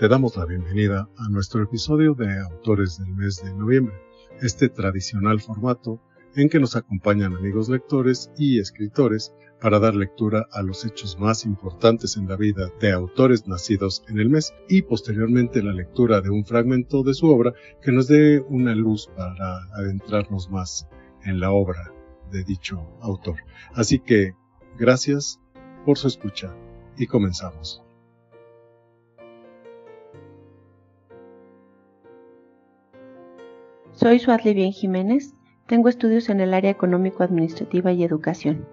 Te damos la bienvenida a nuestro episodio de Autores del mes de noviembre, este tradicional formato en que nos acompañan amigos lectores y escritores para dar lectura a los hechos más importantes en la vida de autores nacidos en el mes y posteriormente la lectura de un fragmento de su obra que nos dé una luz para adentrarnos más en la obra de dicho autor. Así que gracias por su escucha y comenzamos. Soy Suadli Bien Jiménez, tengo estudios en el área económico-administrativa y educación.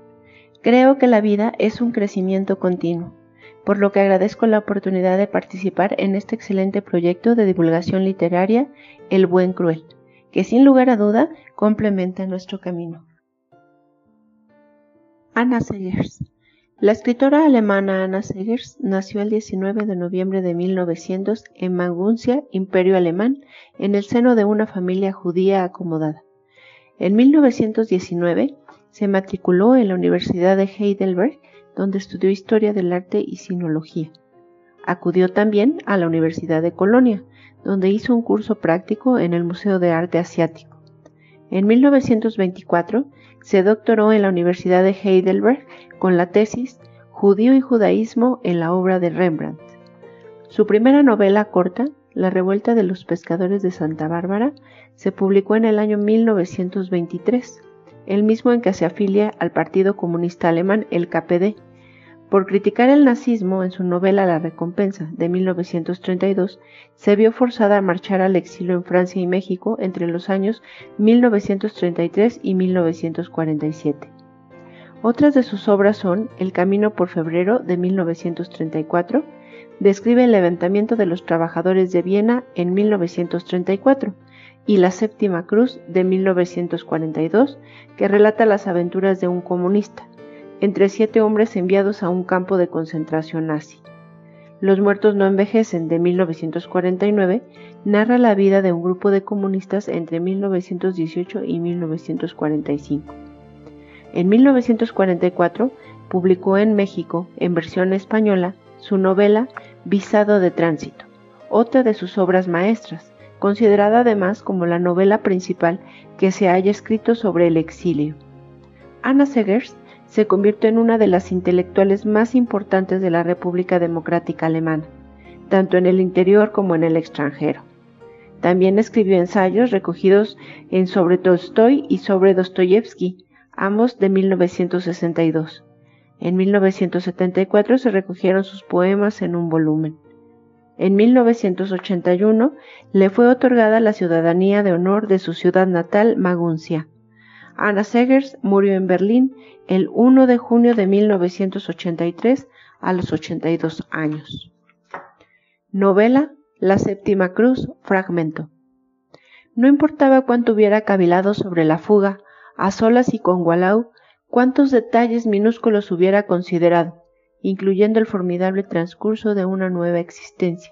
Creo que la vida es un crecimiento continuo, por lo que agradezco la oportunidad de participar en este excelente proyecto de divulgación literaria El Buen Cruel, que sin lugar a duda complementa nuestro camino. Anna Segers la escritora alemana Anna Segers nació el 19 de noviembre de 1900 en Maguncia, Imperio Alemán, en el seno de una familia judía acomodada. En 1919 se matriculó en la Universidad de Heidelberg, donde estudió Historia del Arte y Sinología. Acudió también a la Universidad de Colonia, donde hizo un curso práctico en el Museo de Arte Asiático. En 1924 se doctoró en la Universidad de Heidelberg con la tesis Judío y judaísmo en la obra de Rembrandt. Su primera novela corta, La revuelta de los pescadores de Santa Bárbara, se publicó en el año 1923, el mismo en que se afilia al Partido Comunista Alemán, el KPD, por criticar el nazismo en su novela La Recompensa de 1932, se vio forzada a marchar al exilio en Francia y México entre los años 1933 y 1947. Otras de sus obras son El Camino por Febrero de 1934, describe el levantamiento de los trabajadores de Viena en 1934, y La Séptima Cruz de 1942, que relata las aventuras de un comunista entre siete hombres enviados a un campo de concentración nazi. Los muertos no envejecen de 1949 narra la vida de un grupo de comunistas entre 1918 y 1945. En 1944 publicó en México, en versión española, su novela Visado de Tránsito, otra de sus obras maestras, considerada además como la novela principal que se haya escrito sobre el exilio. Ana Segers se convirtió en una de las intelectuales más importantes de la República Democrática Alemana, tanto en el interior como en el extranjero. También escribió ensayos recogidos en Sobre Tolstoy y sobre Dostoyevsky, ambos de 1962. En 1974 se recogieron sus poemas en un volumen. En 1981 le fue otorgada la ciudadanía de honor de su ciudad natal, Maguncia. Anna Segers murió en Berlín el 1 de junio de 1983 a los 82 años. Novela La Séptima Cruz, fragmento. No importaba cuánto hubiera cavilado sobre la fuga, a solas y con Wallau, cuántos detalles minúsculos hubiera considerado, incluyendo el formidable transcurso de una nueva existencia.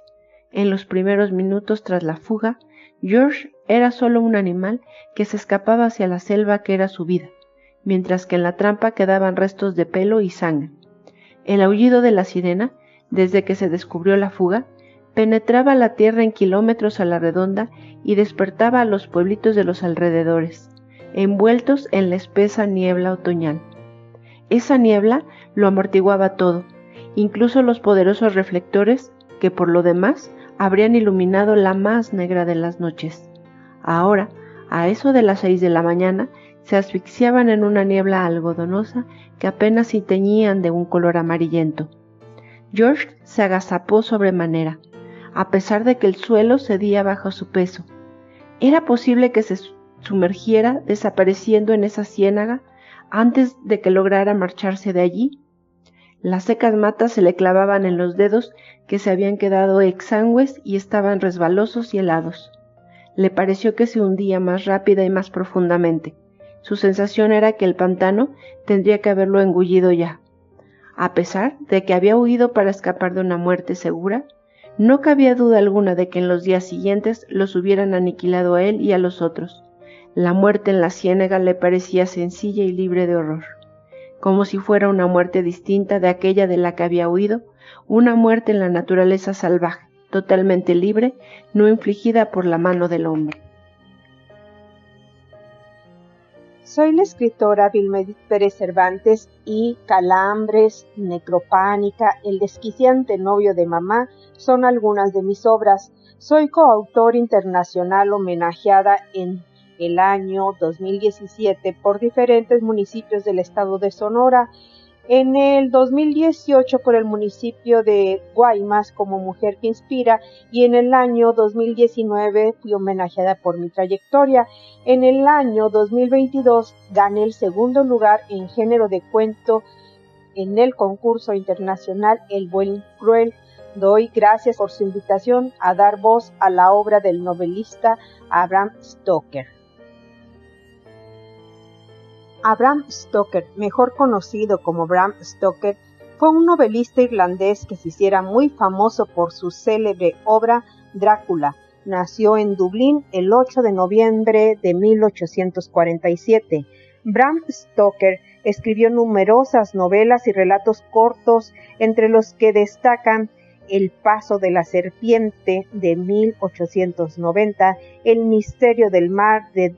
En los primeros minutos tras la fuga, George era solo un animal que se escapaba hacia la selva que era su vida, mientras que en la trampa quedaban restos de pelo y sangre. El aullido de la sirena, desde que se descubrió la fuga, penetraba la tierra en kilómetros a la redonda y despertaba a los pueblitos de los alrededores, envueltos en la espesa niebla otoñal. Esa niebla lo amortiguaba todo, incluso los poderosos reflectores que por lo demás habrían iluminado la más negra de las noches. Ahora, a eso de las seis de la mañana, se asfixiaban en una niebla algodonosa que apenas se teñían de un color amarillento. George se agazapó sobremanera, a pesar de que el suelo cedía bajo su peso. ¿Era posible que se sumergiera desapareciendo en esa ciénaga antes de que lograra marcharse de allí? Las secas matas se le clavaban en los dedos que se habían quedado exangües y estaban resbalosos y helados. Le pareció que se hundía más rápida y más profundamente. Su sensación era que el pantano tendría que haberlo engullido ya. A pesar de que había huido para escapar de una muerte segura, no cabía duda alguna de que en los días siguientes los hubieran aniquilado a él y a los otros. La muerte en la ciénaga le parecía sencilla y libre de horror, como si fuera una muerte distinta de aquella de la que había huido, una muerte en la naturaleza salvaje, totalmente libre, no infligida por la mano del hombre. Soy la escritora Vilmedit Pérez Cervantes y Calambres, Necropánica, El desquiciante novio de mamá son algunas de mis obras. Soy coautor internacional homenajeada en el año 2017 por diferentes municipios del estado de Sonora en el 2018 por el municipio de Guaymas como Mujer que Inspira y en el año 2019 fui homenajeada por mi trayectoria. En el año 2022 gané el segundo lugar en género de cuento en el concurso internacional El Buen Cruel. Doy gracias por su invitación a dar voz a la obra del novelista Abraham Stoker. Abraham Stoker, mejor conocido como Bram Stoker, fue un novelista irlandés que se hiciera muy famoso por su célebre obra Drácula. Nació en Dublín el 8 de noviembre de 1847. Bram Stoker escribió numerosas novelas y relatos cortos, entre los que destacan El paso de la serpiente de 1890, El misterio del mar de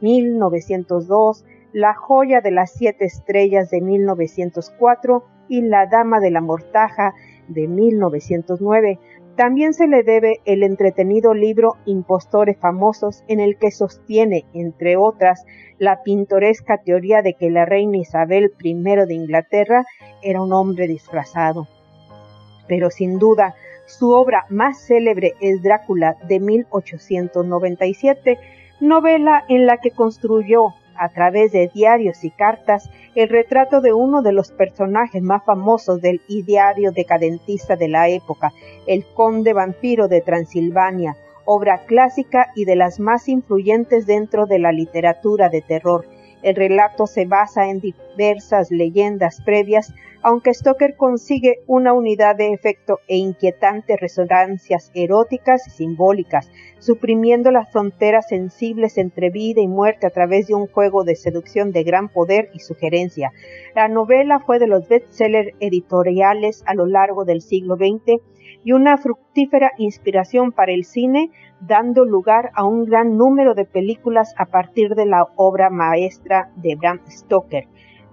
1902, la joya de las siete estrellas de 1904 y La Dama de la Mortaja de 1909. También se le debe el entretenido libro Impostores Famosos, en el que sostiene, entre otras, la pintoresca teoría de que la reina Isabel I de Inglaterra era un hombre disfrazado. Pero sin duda, su obra más célebre es Drácula de 1897, novela en la que construyó a través de diarios y cartas el retrato de uno de los personajes más famosos del ideario decadentista de la época, el conde vampiro de Transilvania, obra clásica y de las más influyentes dentro de la literatura de terror. El relato se basa en diversas leyendas previas aunque Stoker consigue una unidad de efecto e inquietantes resonancias eróticas y simbólicas, suprimiendo las fronteras sensibles entre vida y muerte a través de un juego de seducción de gran poder y sugerencia. La novela fue de los bestsellers editoriales a lo largo del siglo XX y una fructífera inspiración para el cine, dando lugar a un gran número de películas a partir de la obra maestra de Bram Stoker.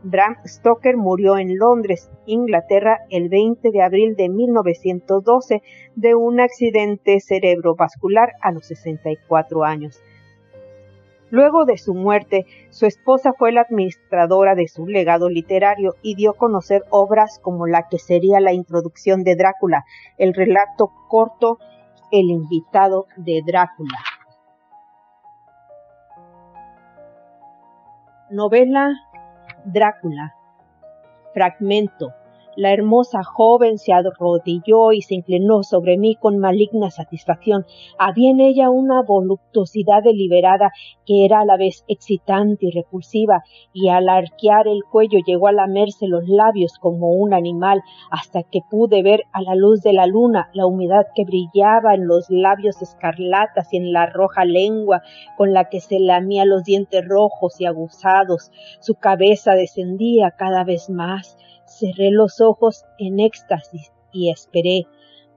Bram Stoker murió en Londres, Inglaterra, el 20 de abril de 1912 de un accidente cerebrovascular a los 64 años. Luego de su muerte, su esposa fue la administradora de su legado literario y dio a conocer obras como la que sería la introducción de Drácula, el relato corto El invitado de Drácula. Novela Drácula. Fragmento. La hermosa joven se arrodilló y se inclinó sobre mí con maligna satisfacción. Había en ella una voluptuosidad deliberada que era a la vez excitante y repulsiva, y al arquear el cuello llegó a lamerse los labios como un animal, hasta que pude ver a la luz de la luna la humedad que brillaba en los labios escarlatas y en la roja lengua con la que se lamía los dientes rojos y aguzados. Su cabeza descendía cada vez más Cerré los ojos en éxtasis y esperé.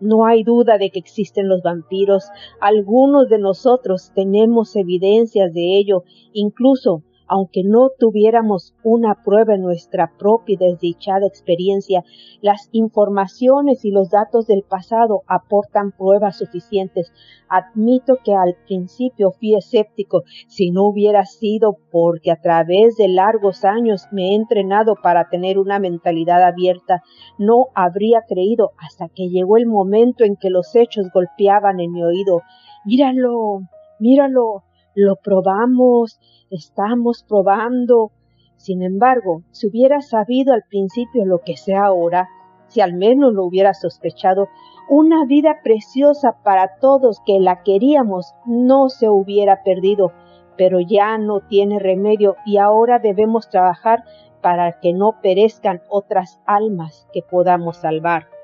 No hay duda de que existen los vampiros. Algunos de nosotros tenemos evidencias de ello. Incluso aunque no tuviéramos una prueba en nuestra propia y desdichada experiencia, las informaciones y los datos del pasado aportan pruebas suficientes. Admito que al principio fui escéptico, si no hubiera sido porque a través de largos años me he entrenado para tener una mentalidad abierta, no habría creído hasta que llegó el momento en que los hechos golpeaban en mi oído. Míralo, míralo, lo probamos, estamos probando. Sin embargo, si hubiera sabido al principio lo que sé ahora, si al menos lo hubiera sospechado, una vida preciosa para todos que la queríamos no se hubiera perdido, pero ya no tiene remedio y ahora debemos trabajar para que no perezcan otras almas que podamos salvar.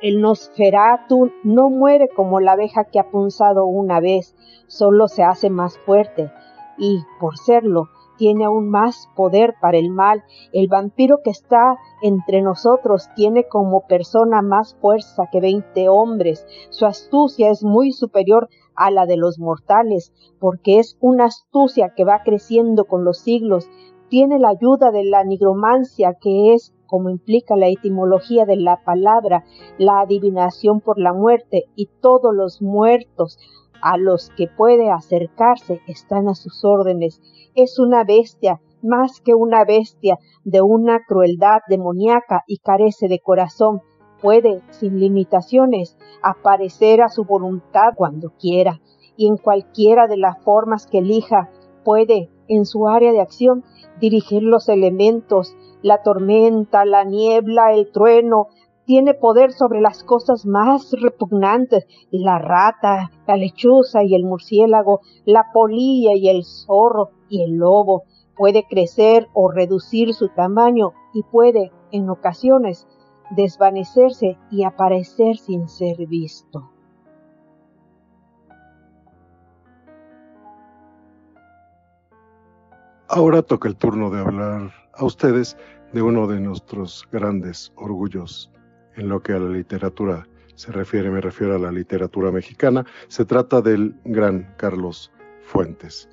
El Nosferatu no muere como la abeja que ha punzado una vez, solo se hace más fuerte y, por serlo, tiene aún más poder para el mal. El vampiro que está entre nosotros tiene como persona más fuerza que veinte hombres. Su astucia es muy superior a la de los mortales, porque es una astucia que va creciendo con los siglos. Tiene la ayuda de la nigromancia, que es como implica la etimología de la palabra, la adivinación por la muerte, y todos los muertos a los que puede acercarse están a sus órdenes. Es una bestia, más que una bestia, de una crueldad demoníaca y carece de corazón. Puede, sin limitaciones, aparecer a su voluntad cuando quiera y en cualquiera de las formas que elija. Puede, en su área de acción, dirigir los elementos, la tormenta, la niebla, el trueno, tiene poder sobre las cosas más repugnantes, la rata, la lechuza y el murciélago, la polilla y el zorro y el lobo. Puede crecer o reducir su tamaño y puede, en ocasiones, desvanecerse y aparecer sin ser visto. Ahora toca el turno de hablar a ustedes de uno de nuestros grandes orgullos en lo que a la literatura se refiere, me refiero a la literatura mexicana, se trata del gran Carlos Fuentes.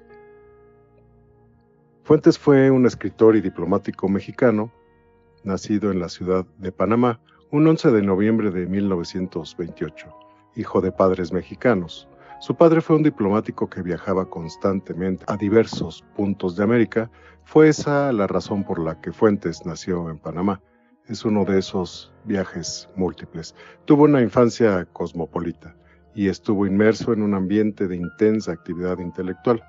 Fuentes fue un escritor y diplomático mexicano, nacido en la ciudad de Panamá un 11 de noviembre de 1928, hijo de padres mexicanos. Su padre fue un diplomático que viajaba constantemente a diversos puntos de América. Fue esa la razón por la que Fuentes nació en Panamá es uno de esos viajes múltiples. Tuvo una infancia cosmopolita y estuvo inmerso en un ambiente de intensa actividad intelectual.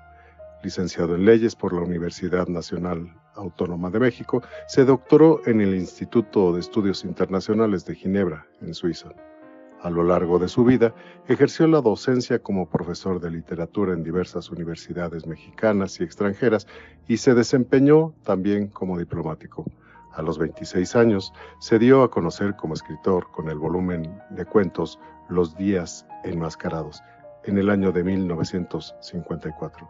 Licenciado en leyes por la Universidad Nacional Autónoma de México, se doctoró en el Instituto de Estudios Internacionales de Ginebra, en Suiza. A lo largo de su vida, ejerció la docencia como profesor de literatura en diversas universidades mexicanas y extranjeras y se desempeñó también como diplomático. A los 26 años se dio a conocer como escritor con el volumen de cuentos Los días enmascarados en el año de 1954,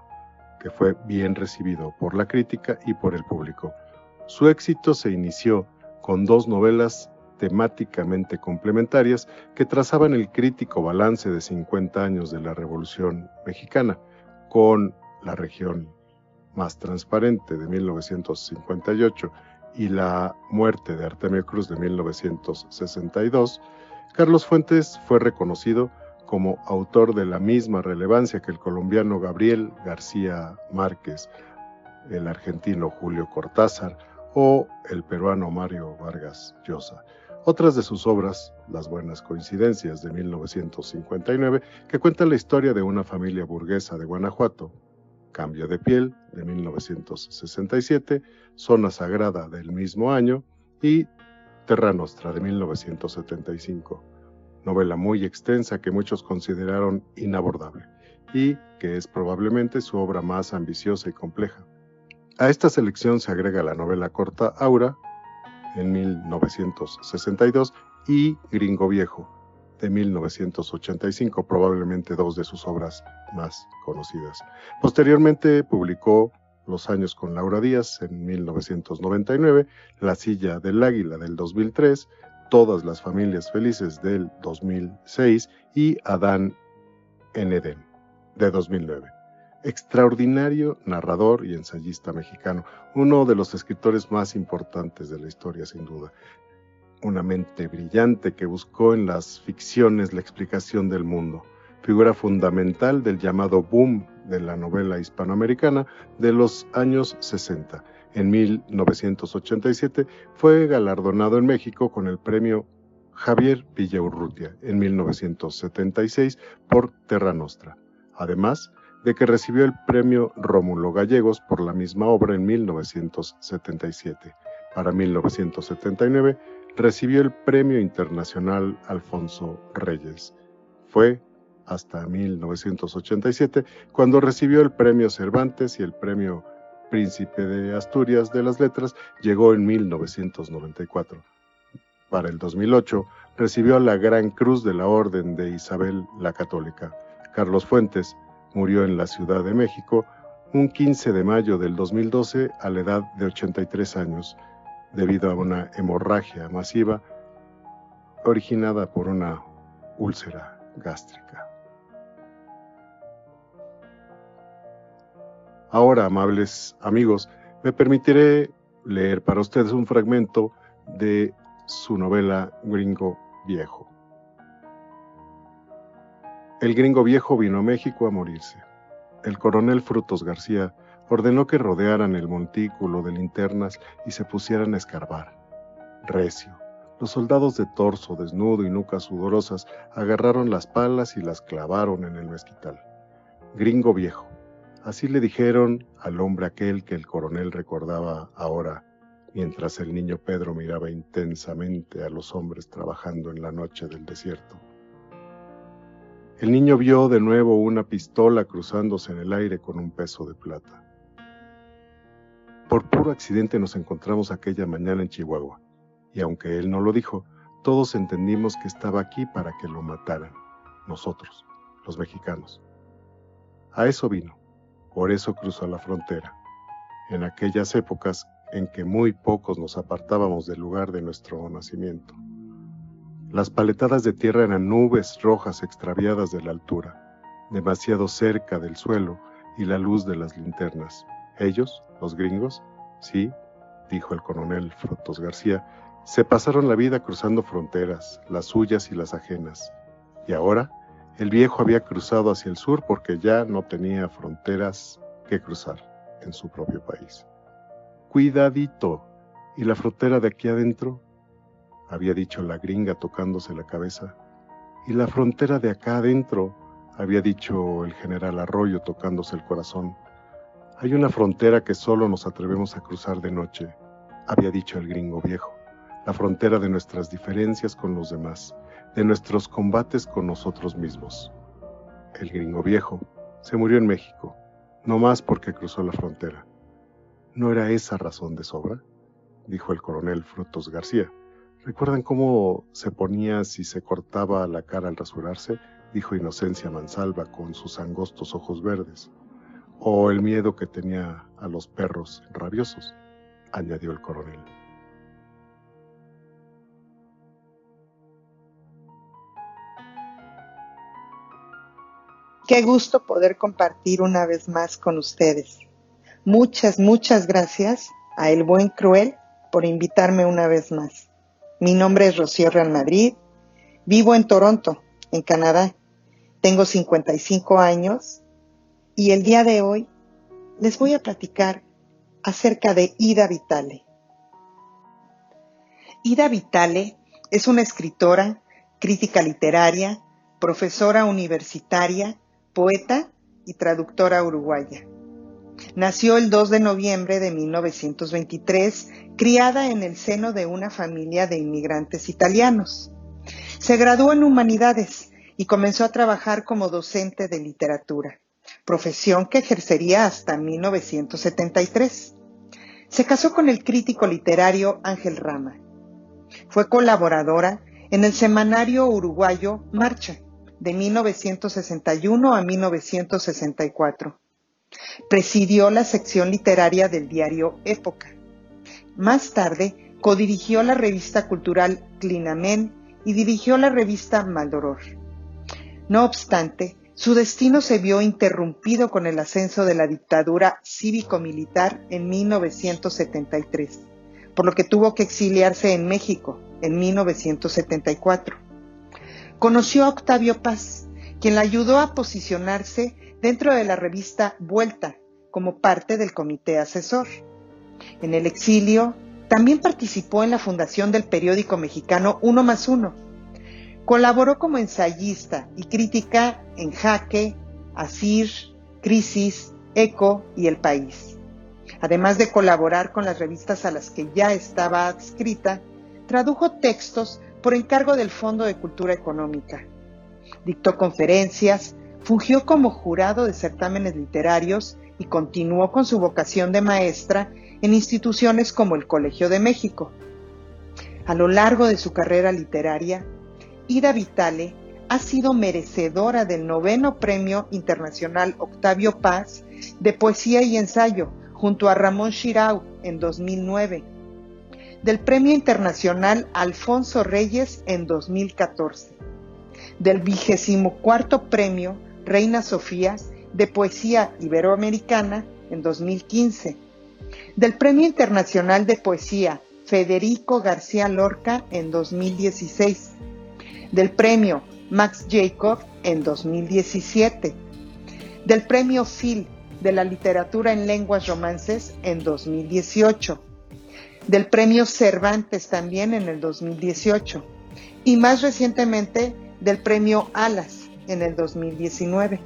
que fue bien recibido por la crítica y por el público. Su éxito se inició con dos novelas temáticamente complementarias que trazaban el crítico balance de 50 años de la Revolución Mexicana, con La región más transparente de 1958 y la muerte de Artemio Cruz de 1962, Carlos Fuentes fue reconocido como autor de la misma relevancia que el colombiano Gabriel García Márquez, el argentino Julio Cortázar o el peruano Mario Vargas Llosa. Otras de sus obras, Las Buenas Coincidencias de 1959, que cuenta la historia de una familia burguesa de Guanajuato, Cambio de piel de 1967, Zona Sagrada del mismo año y Terra Nostra de 1975, novela muy extensa que muchos consideraron inabordable y que es probablemente su obra más ambiciosa y compleja. A esta selección se agrega la novela corta Aura en 1962 y Gringo Viejo de 1985, probablemente dos de sus obras más conocidas. Posteriormente publicó Los años con Laura Díaz en 1999, La silla del águila del 2003, Todas las familias felices del 2006 y Adán en Edén de 2009. Extraordinario narrador y ensayista mexicano, uno de los escritores más importantes de la historia sin duda una mente brillante que buscó en las ficciones la explicación del mundo, figura fundamental del llamado boom de la novela hispanoamericana de los años 60. En 1987 fue galardonado en México con el premio Javier Villaurrutia en 1976 por Terra Nostra, además de que recibió el premio Rómulo Gallegos por la misma obra en 1977. Para 1979 recibió el Premio Internacional Alfonso Reyes. Fue hasta 1987 cuando recibió el Premio Cervantes y el Premio Príncipe de Asturias de las Letras llegó en 1994. Para el 2008 recibió la Gran Cruz de la Orden de Isabel la Católica. Carlos Fuentes murió en la Ciudad de México un 15 de mayo del 2012 a la edad de 83 años, debido a una hemorragia masiva originada por una úlcera gástrica. Ahora, amables amigos, me permitiré leer para ustedes un fragmento de su novela Gringo Viejo. El gringo viejo vino a México a morirse. El coronel Frutos García ordenó que rodearan el montículo de linternas y se pusieran a escarbar. Recio. Los soldados de torso desnudo y nucas sudorosas agarraron las palas y las clavaron en el mezquital. Gringo viejo. Así le dijeron al hombre aquel que el coronel recordaba ahora, mientras el niño Pedro miraba intensamente a los hombres trabajando en la noche del desierto. El niño vio de nuevo una pistola cruzándose en el aire con un peso de plata. Por puro accidente nos encontramos aquella mañana en Chihuahua, y aunque él no lo dijo, todos entendimos que estaba aquí para que lo mataran, nosotros, los mexicanos. A eso vino, por eso cruzó la frontera, en aquellas épocas en que muy pocos nos apartábamos del lugar de nuestro nacimiento. Las paletadas de tierra eran nubes rojas extraviadas de la altura, demasiado cerca del suelo y la luz de las linternas. Ellos, los gringos, sí, dijo el coronel Frutos García, se pasaron la vida cruzando fronteras, las suyas y las ajenas. Y ahora, el viejo había cruzado hacia el sur porque ya no tenía fronteras que cruzar en su propio país. Cuidadito. ¿Y la frontera de aquí adentro? Había dicho la gringa tocándose la cabeza. Y la frontera de acá adentro, había dicho el general Arroyo tocándose el corazón. Hay una frontera que solo nos atrevemos a cruzar de noche, había dicho el gringo viejo. La frontera de nuestras diferencias con los demás, de nuestros combates con nosotros mismos. El gringo viejo se murió en México, no más porque cruzó la frontera. ¿No era esa razón de sobra? dijo el coronel Frutos García. ¿Recuerdan cómo se ponía si se cortaba la cara al rasurarse? dijo Inocencia Mansalva con sus angostos ojos verdes. O el miedo que tenía a los perros rabiosos, añadió el coronel. Qué gusto poder compartir una vez más con ustedes. Muchas, muchas gracias a El Buen Cruel por invitarme una vez más. Mi nombre es Rocío Real Madrid. Vivo en Toronto, en Canadá. Tengo 55 años y el día de hoy les voy a platicar acerca de Ida Vitale. Ida Vitale es una escritora, crítica literaria, profesora universitaria, poeta y traductora uruguaya. Nació el 2 de noviembre de 1923, criada en el seno de una familia de inmigrantes italianos. Se graduó en humanidades y comenzó a trabajar como docente de literatura, profesión que ejercería hasta 1973. Se casó con el crítico literario Ángel Rama. Fue colaboradora en el semanario uruguayo Marcha de 1961 a 1964 Presidió la sección literaria del diario Época. Más tarde, codirigió la revista cultural Clinamen y dirigió la revista Maldoror. No obstante, su destino se vio interrumpido con el ascenso de la dictadura cívico-militar en 1973, por lo que tuvo que exiliarse en México en 1974. Conoció a Octavio Paz, quien la ayudó a posicionarse dentro de la revista Vuelta como parte del comité asesor. En el exilio, también participó en la fundación del periódico mexicano Uno más Uno. Colaboró como ensayista y crítica en Jaque, Asir, Crisis, Eco y El País. Además de colaborar con las revistas a las que ya estaba adscrita, tradujo textos por encargo del Fondo de Cultura Económica. Dictó conferencias, Fungió como jurado de certámenes literarios y continuó con su vocación de maestra en instituciones como el Colegio de México. A lo largo de su carrera literaria, Ida Vitale ha sido merecedora del noveno Premio Internacional Octavio Paz de poesía y ensayo junto a Ramón Shirau en 2009, del Premio Internacional Alfonso Reyes en 2014, del vigésimo cuarto Premio Reina Sofía de Poesía Iberoamericana en 2015, del Premio Internacional de Poesía Federico García Lorca en 2016, del Premio Max Jacob en 2017, del Premio Phil de la Literatura en Lenguas Romances en 2018, del Premio Cervantes también en el 2018 y más recientemente del Premio Alas en el 2019.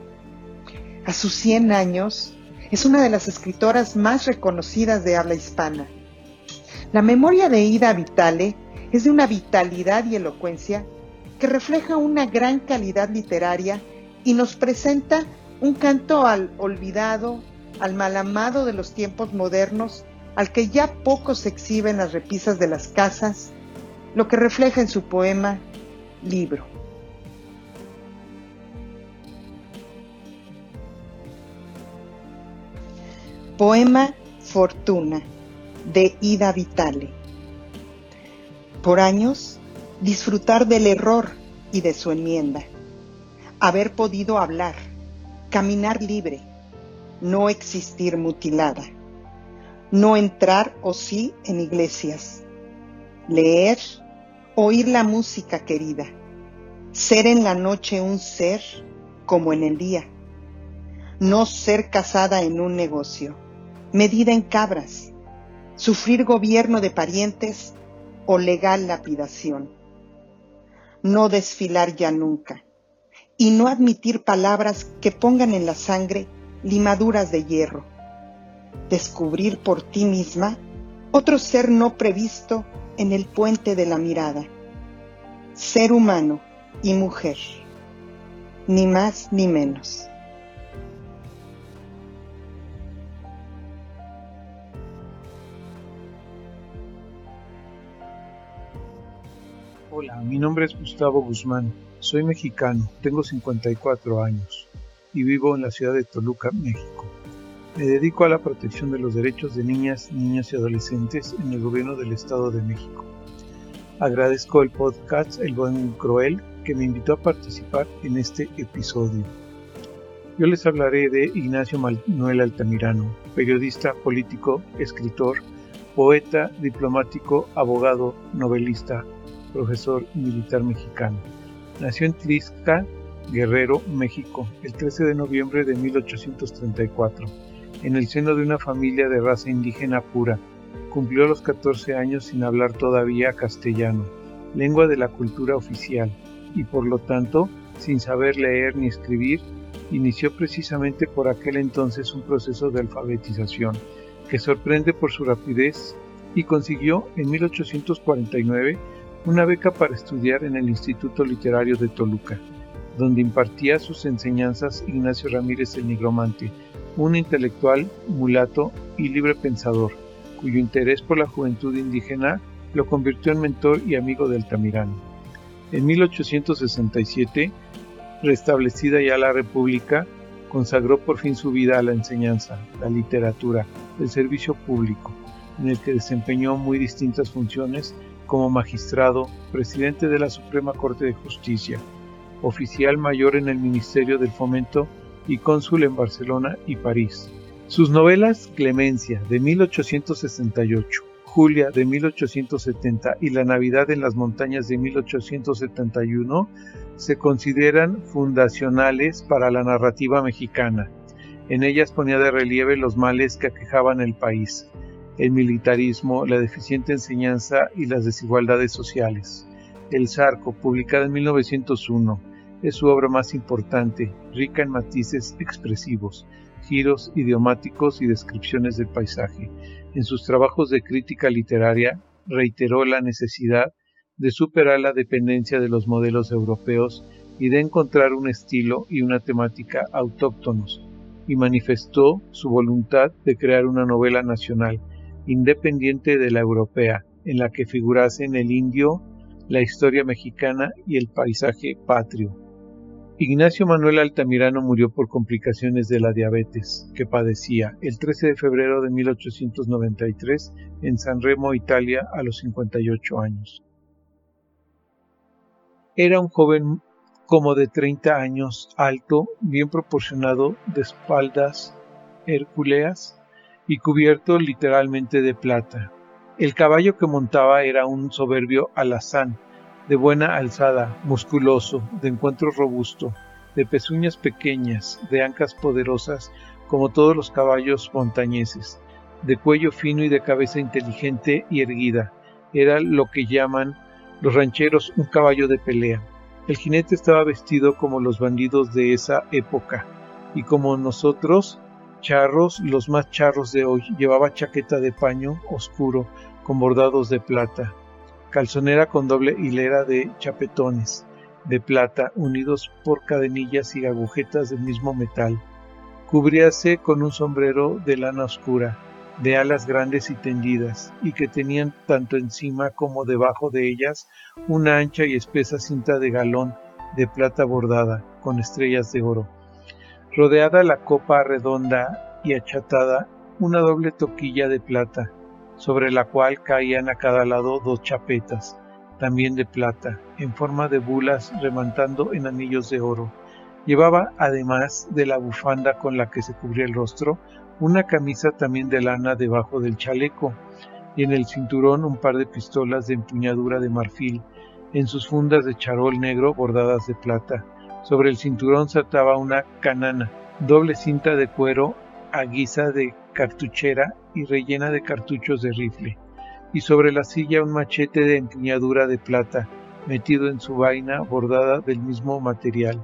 A sus 100 años, es una de las escritoras más reconocidas de habla hispana. La memoria de Ida Vitale es de una vitalidad y elocuencia que refleja una gran calidad literaria y nos presenta un canto al olvidado, al mal amado de los tiempos modernos, al que ya poco se exhibe en las repisas de las casas, lo que refleja en su poema Libro. Poema Fortuna de Ida Vitale. Por años, disfrutar del error y de su enmienda. Haber podido hablar, caminar libre, no existir mutilada. No entrar o sí en iglesias. Leer, oír la música querida. Ser en la noche un ser como en el día. No ser casada en un negocio medida en cabras, sufrir gobierno de parientes o legal lapidación. No desfilar ya nunca y no admitir palabras que pongan en la sangre limaduras de hierro. Descubrir por ti misma otro ser no previsto en el puente de la mirada. Ser humano y mujer, ni más ni menos. Hola, mi nombre es Gustavo Guzmán, soy mexicano, tengo 54 años y vivo en la ciudad de Toluca, México. Me dedico a la protección de los derechos de niñas, niños y adolescentes en el gobierno del Estado de México. Agradezco el podcast El Buen Cruel que me invitó a participar en este episodio. Yo les hablaré de Ignacio Manuel Altamirano, periodista, político, escritor, poeta, diplomático, abogado, novelista, profesor militar mexicano. Nació en Tlisca, Guerrero, México, el 13 de noviembre de 1834, en el seno de una familia de raza indígena pura. Cumplió los 14 años sin hablar todavía castellano, lengua de la cultura oficial, y por lo tanto, sin saber leer ni escribir, inició precisamente por aquel entonces un proceso de alfabetización que sorprende por su rapidez y consiguió en 1849 una beca para estudiar en el Instituto Literario de Toluca, donde impartía sus enseñanzas Ignacio Ramírez el Nigromante, un intelectual, mulato y libre pensador, cuyo interés por la juventud indígena lo convirtió en mentor y amigo del Altamirano. En 1867, restablecida ya la República, consagró por fin su vida a la enseñanza, la literatura, el servicio público, en el que desempeñó muy distintas funciones como magistrado, presidente de la Suprema Corte de Justicia, oficial mayor en el Ministerio del Fomento y cónsul en Barcelona y París. Sus novelas Clemencia de 1868, Julia de 1870 y La Navidad en las Montañas de 1871 se consideran fundacionales para la narrativa mexicana. En ellas ponía de relieve los males que aquejaban el país, el militarismo, la deficiente enseñanza y las desigualdades sociales. El Zarco, publicada en 1901, es su obra más importante, rica en matices expresivos, giros idiomáticos y descripciones del paisaje. En sus trabajos de crítica literaria reiteró la necesidad de superar la dependencia de los modelos europeos y de encontrar un estilo y una temática autóctonos, y manifestó su voluntad de crear una novela nacional independiente de la europea, en la que figurasen el indio, la historia mexicana y el paisaje patrio. Ignacio Manuel Altamirano murió por complicaciones de la diabetes que padecía el 13 de febrero de 1893 en San Remo, Italia, a los 58 años. Era un joven como de 30 años, alto, bien proporcionado, de espaldas hercúleas y cubierto literalmente de plata. El caballo que montaba era un soberbio alazán, de buena alzada, musculoso, de encuentro robusto, de pezuñas pequeñas, de ancas poderosas, como todos los caballos montañeses, de cuello fino y de cabeza inteligente y erguida. Era lo que llaman los rancheros un caballo de pelea. El jinete estaba vestido como los bandidos de esa época, y como nosotros, charros, los más charros de hoy, llevaba chaqueta de paño oscuro con bordados de plata, calzonera con doble hilera de chapetones de plata unidos por cadenillas y agujetas del mismo metal. Cubríase con un sombrero de lana oscura, de alas grandes y tendidas, y que tenían tanto encima como debajo de ellas una ancha y espesa cinta de galón de plata bordada, con estrellas de oro. Rodeada la copa redonda y achatada, una doble toquilla de plata, sobre la cual caían a cada lado dos chapetas, también de plata, en forma de bulas remantando en anillos de oro. Llevaba, además de la bufanda con la que se cubría el rostro, una camisa también de lana debajo del chaleco, y en el cinturón un par de pistolas de empuñadura de marfil, en sus fundas de charol negro bordadas de plata. Sobre el cinturón se ataba una canana, doble cinta de cuero a guisa de cartuchera y rellena de cartuchos de rifle, y sobre la silla un machete de empuñadura de plata, metido en su vaina bordada del mismo material.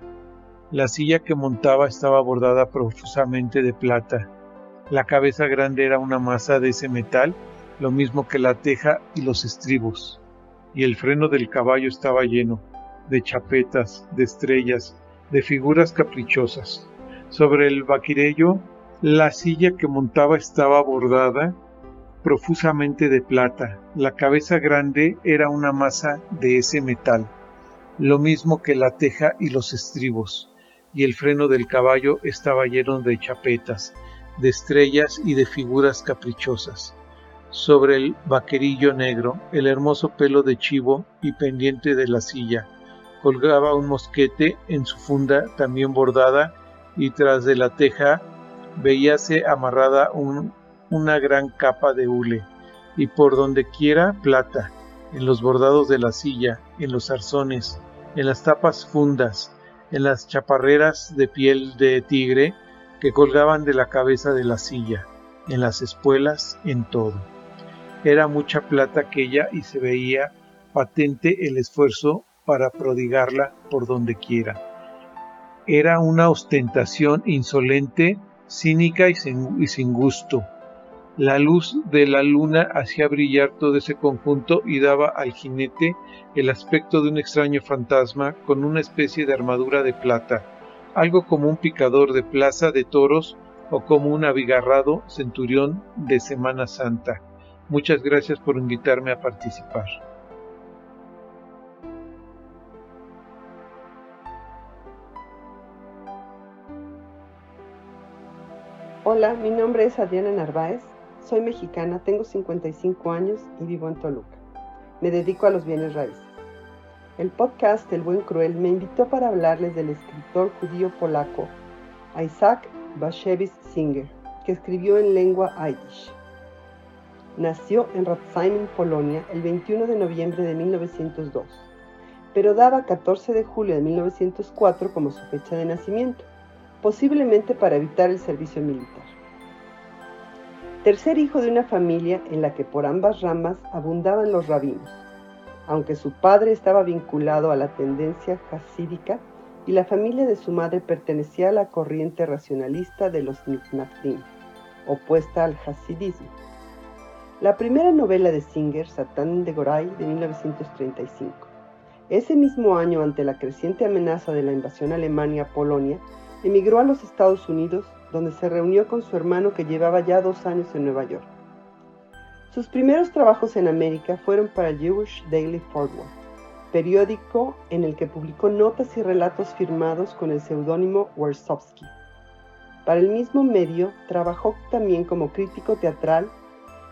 La silla que montaba estaba bordada profusamente de plata. La cabeza grande era una masa de ese metal, lo mismo que la teja y los estribos, y el freno del caballo estaba lleno de chapetas, de estrellas, de figuras caprichosas. Sobre el vaquirello la silla que montaba estaba bordada profusamente de plata. La cabeza grande era una masa de ese metal, lo mismo que la teja y los estribos, y el freno del caballo estaba lleno de chapetas, de estrellas y de figuras caprichosas. Sobre el vaquerillo negro, el hermoso pelo de chivo y pendiente de la silla, colgaba un mosquete en su funda también bordada y tras de la teja veíase amarrada una gran capa de hule, y por donde quiera plata, en los bordados de la silla, en los arzones, en las tapas fundas, en las chaparreras de piel de tigre que colgaban de la cabeza de la silla, en las espuelas, en todo. Era mucha plata aquella y se veía patente el esfuerzo para prodigarla por donde quiera. Era una ostentación insolente cínica y sin, gusto. La luz de la luna hacía brillar todo ese conjunto y daba al jinete el aspecto de un extraño fantasma con una especie de armadura de plata, algo como un picador de plaza de toros o como un abigarrado centurión de Semana Santa. Muchas gracias por invitarme a participar. Hola, mi nombre es Adriana Narváez, soy mexicana, tengo 55 años y vivo en Toluca. Me dedico a los bienes raíces. El podcast El Buen Cruel me invitó para hablarles del escritor judío polaco Isaac Bashevis Singer, que escribió en lengua Yiddish. Nació en Ratzheim, Polonia, el 21 de noviembre de 1902, pero daba 14 de julio de 1904 como su fecha de nacimiento posiblemente para evitar el servicio militar. Tercer hijo de una familia en la que por ambas ramas abundaban los rabinos, aunque su padre estaba vinculado a la tendencia hasídica y la familia de su madre pertenecía a la corriente racionalista de los Mitnachdim, opuesta al hasidismo. La primera novela de Singer, Satán de Goray, de 1935. Ese mismo año, ante la creciente amenaza de la invasión alemania a Polonia, emigró a los Estados Unidos, donde se reunió con su hermano que llevaba ya dos años en Nueva York. Sus primeros trabajos en América fueron para Jewish Daily Forward, periódico en el que publicó notas y relatos firmados con el seudónimo Wersowski. Para el mismo medio trabajó también como crítico teatral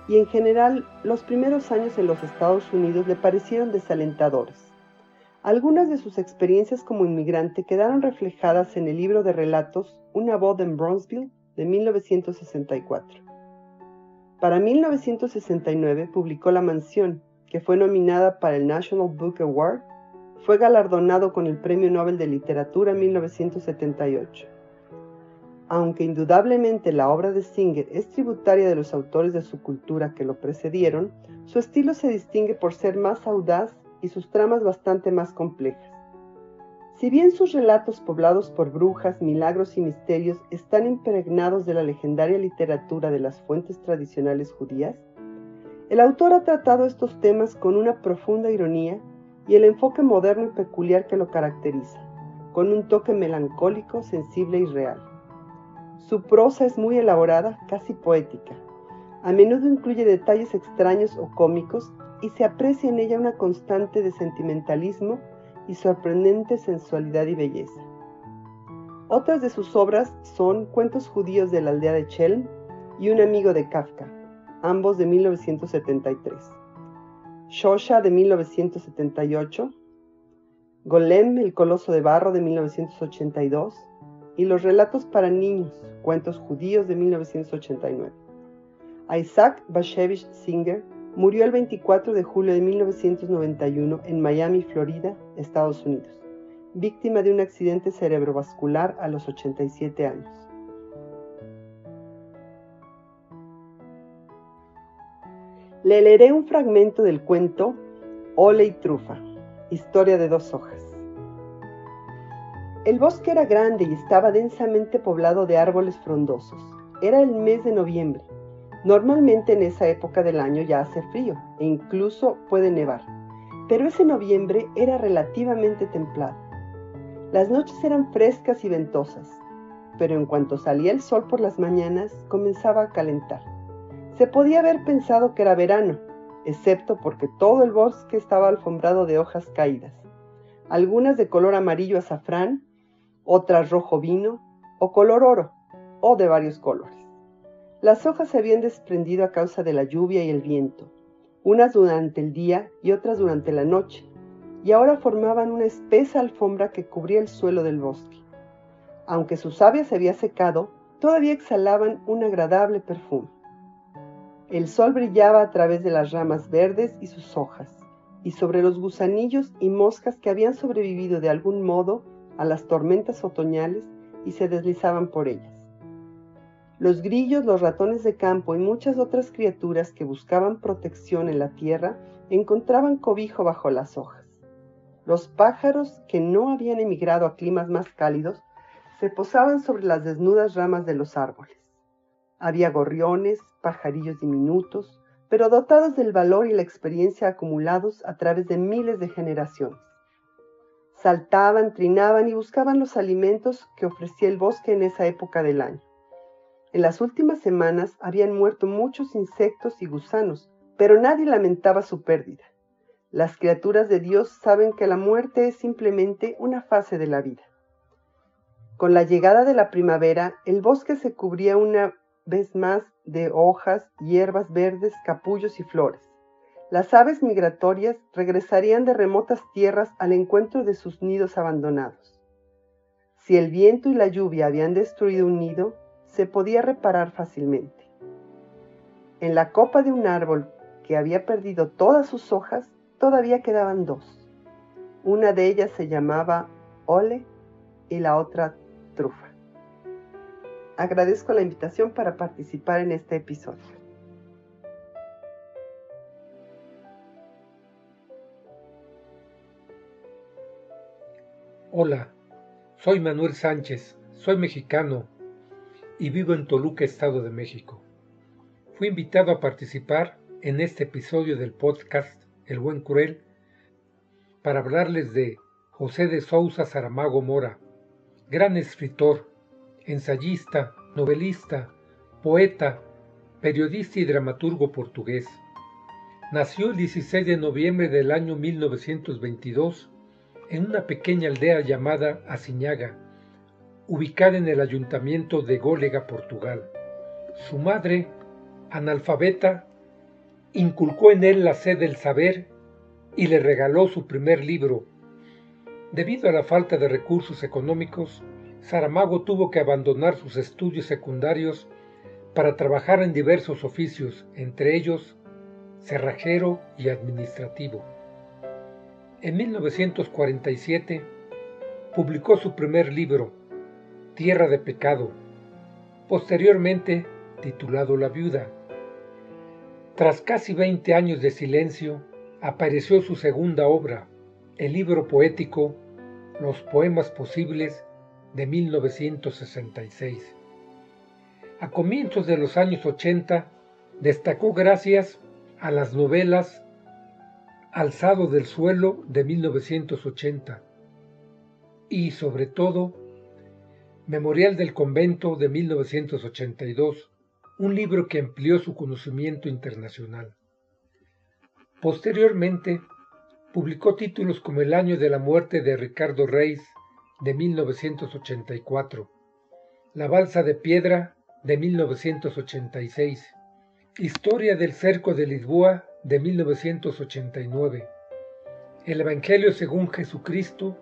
y en general los primeros años en los Estados Unidos le parecieron desalentadores. Algunas de sus experiencias como inmigrante quedaron reflejadas en el libro de relatos Una voz en Bronzeville de 1964. Para 1969 publicó La Mansión, que fue nominada para el National Book Award, fue galardonado con el Premio Nobel de Literatura en 1978. Aunque indudablemente la obra de Singer es tributaria de los autores de su cultura que lo precedieron, su estilo se distingue por ser más audaz y sus tramas bastante más complejas. Si bien sus relatos poblados por brujas, milagros y misterios están impregnados de la legendaria literatura de las fuentes tradicionales judías, el autor ha tratado estos temas con una profunda ironía y el enfoque moderno y peculiar que lo caracteriza, con un toque melancólico, sensible y real. Su prosa es muy elaborada, casi poética. A menudo incluye detalles extraños o cómicos y se aprecia en ella una constante de sentimentalismo y sorprendente sensualidad y belleza. Otras de sus obras son Cuentos judíos de la aldea de Chelm y Un amigo de Kafka, ambos de 1973. Shosha de 1978, Golem, el coloso de barro de 1982 y Los relatos para niños, cuentos judíos de 1989. Isaac Bashevich Singer murió el 24 de julio de 1991 en Miami, Florida, Estados Unidos, víctima de un accidente cerebrovascular a los 87 años. Le leeré un fragmento del cuento Ole y Trufa, historia de dos hojas. El bosque era grande y estaba densamente poblado de árboles frondosos. Era el mes de noviembre. Normalmente en esa época del año ya hace frío e incluso puede nevar, pero ese noviembre era relativamente templado. Las noches eran frescas y ventosas, pero en cuanto salía el sol por las mañanas comenzaba a calentar. Se podía haber pensado que era verano, excepto porque todo el bosque estaba alfombrado de hojas caídas, algunas de color amarillo azafrán otras rojo vino o color oro, o de varios colores. Las hojas se habían desprendido a causa de la lluvia y el viento, unas durante el día y otras durante la noche, y ahora formaban una espesa alfombra que cubría el suelo del bosque. Aunque su savia se había secado, todavía exhalaban un agradable perfume. El sol brillaba a través de las ramas verdes y sus hojas, y sobre los gusanillos y moscas que habían sobrevivido de algún modo a las tormentas otoñales y se deslizaban por ellas. Los grillos, los ratones de campo y muchas otras criaturas que buscaban protección en la tierra encontraban cobijo bajo las hojas. Los pájaros que no habían emigrado a climas más cálidos se posaban sobre las desnudas ramas de los árboles. Había gorriones, pajarillos diminutos, pero dotados del valor y la experiencia acumulados a través de miles de generaciones. Saltaban, trinaban y buscaban los alimentos que ofrecía el bosque en esa época del año. En las últimas semanas habían muerto muchos insectos y gusanos, pero nadie lamentaba su pérdida. Las criaturas de Dios saben que la muerte es simplemente una fase de la vida. Con la llegada de la primavera, el bosque se cubría una vez más de hojas, hierbas verdes, capullos y flores. Las aves migratorias regresarían de remotas tierras al encuentro de sus nidos abandonados. Si el viento y la lluvia habían destruido un nido, se podía reparar fácilmente. En la copa de un árbol que había perdido todas sus hojas, todavía quedaban dos. Una de ellas se llamaba Ole y la otra Trufa. Agradezco la invitación para participar en este episodio. Hola, soy Manuel Sánchez, soy mexicano y vivo en Toluca, Estado de México. Fui invitado a participar en este episodio del podcast El Buen Cruel para hablarles de José de Sousa Saramago Mora, gran escritor, ensayista, novelista, poeta, periodista y dramaturgo portugués. nació el 16 de noviembre del año 1922 en una pequeña aldea llamada Asiñaga, ubicada en el ayuntamiento de Gólega, Portugal. Su madre, analfabeta, inculcó en él la sed del saber y le regaló su primer libro. Debido a la falta de recursos económicos, Saramago tuvo que abandonar sus estudios secundarios para trabajar en diversos oficios, entre ellos cerrajero y administrativo. En 1947 publicó su primer libro, Tierra de Pecado, posteriormente titulado La Viuda. Tras casi 20 años de silencio, apareció su segunda obra, el libro poético Los Poemas Posibles de 1966. A comienzos de los años 80 destacó gracias a las novelas Alzado del Suelo de 1980 y sobre todo Memorial del Convento de 1982, un libro que amplió su conocimiento internacional. Posteriormente, publicó títulos como El año de la muerte de Ricardo Reis de 1984, La balsa de piedra de 1986, Historia del cerco de Lisboa de 1989, El Evangelio según Jesucristo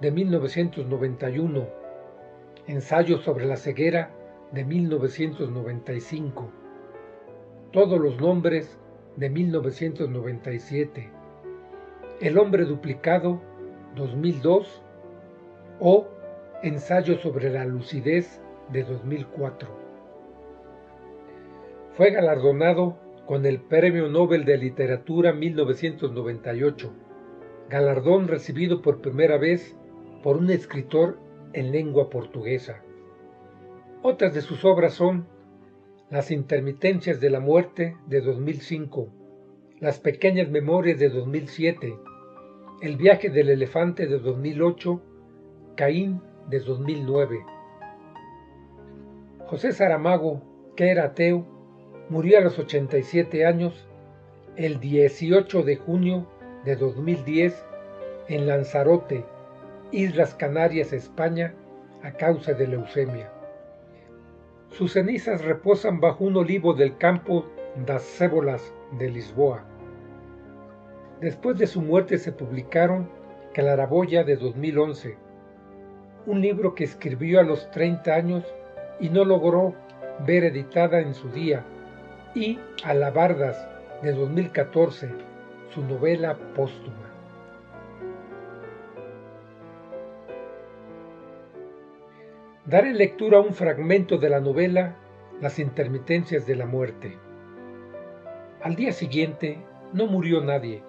de 1991, Ensayo sobre la ceguera de 1995, Todos los nombres de 1997, El hombre duplicado 2002 o Ensayo sobre la lucidez de 2004. Fue galardonado con el Premio Nobel de Literatura 1998, galardón recibido por primera vez por un escritor en lengua portuguesa. Otras de sus obras son Las intermitencias de la muerte de 2005, Las pequeñas memorias de 2007, El viaje del elefante de 2008, Caín de 2009. José Saramago, que era ateo, Murió a los 87 años el 18 de junio de 2010 en Lanzarote, Islas Canarias, España, a causa de leucemia. Sus cenizas reposan bajo un olivo del campo das Cébolas de Lisboa. Después de su muerte se publicaron Claraboya de 2011, un libro que escribió a los 30 años y no logró ver editada en su día y Alabardas de 2014, su novela póstuma. Daré lectura a un fragmento de la novela Las intermitencias de la muerte. Al día siguiente no murió nadie.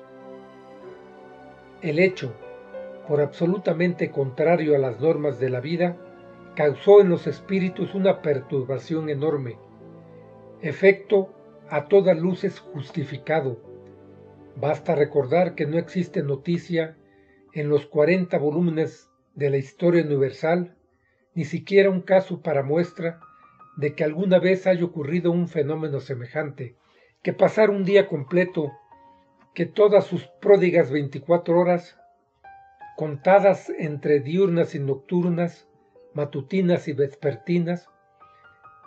El hecho, por absolutamente contrario a las normas de la vida, causó en los espíritus una perturbación enorme, efecto a todas luces justificado. Basta recordar que no existe noticia en los 40 volúmenes de la historia universal, ni siquiera un caso para muestra de que alguna vez haya ocurrido un fenómeno semejante, que pasar un día completo, que todas sus pródigas 24 horas, contadas entre diurnas y nocturnas, matutinas y vespertinas,